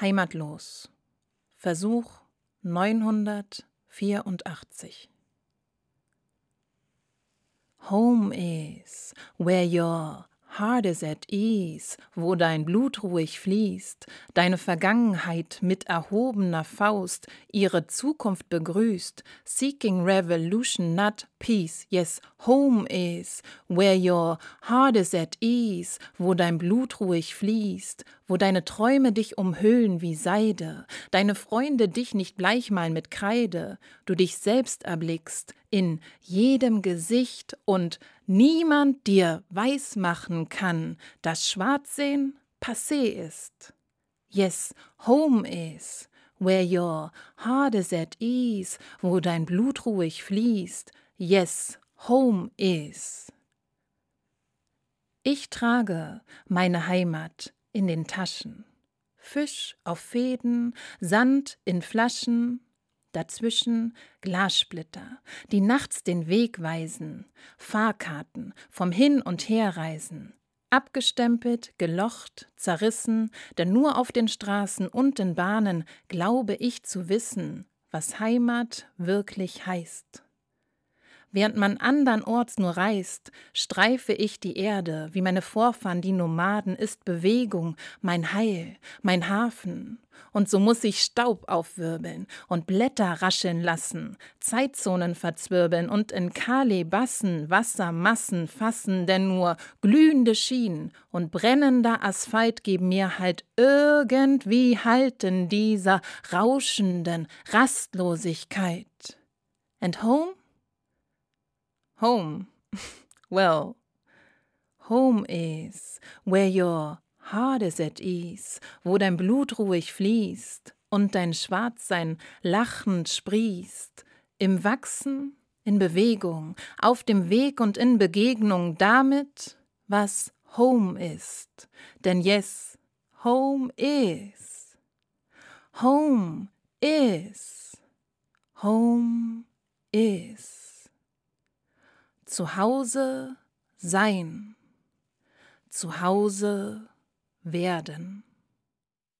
Heimatlos. Versuch 984. Home is where your heart is at ease, wo dein Blut ruhig fließt, deine Vergangenheit mit erhobener Faust ihre Zukunft begrüßt, seeking revolution, not peace. Yes, home is where your heart is at ease, wo dein Blut ruhig fließt, wo deine Träume dich umhüllen wie Seide, deine Freunde dich nicht bleichmalen mit Kreide, du dich selbst erblickst in jedem Gesicht und niemand dir weismachen kann, dass Schwarzsehen passé ist. Yes, home is where your heart is at ease, wo dein Blut ruhig fließt. Yes, home is. Ich trage meine Heimat in den Taschen, Fisch auf Fäden, Sand in Flaschen, dazwischen Glassplitter, die nachts den Weg weisen, Fahrkarten vom Hin- und Herreisen, abgestempelt, gelocht, zerrissen, denn nur auf den Straßen und in Bahnen glaube ich zu wissen, was Heimat wirklich heißt. Während man andernorts nur reist, streife ich die Erde, wie meine Vorfahren die Nomaden, ist Bewegung mein Heil, mein Hafen. Und so muss ich Staub aufwirbeln und Blätter rascheln lassen, Zeitzonen verzwirbeln und in Kalebassen Wassermassen fassen, denn nur glühende Schienen und brennender Asphalt geben mir halt irgendwie Halt in dieser rauschenden Rastlosigkeit. And home? Home. well, home is where your heart is at ease, wo dein Blut ruhig fließt und dein Schwarzsein lachend sprießt, im Wachsen, in Bewegung, auf dem Weg und in Begegnung damit, was Home ist. Denn yes, Home is. Home is. Home is. Zu Hause sein, zu Hause werden.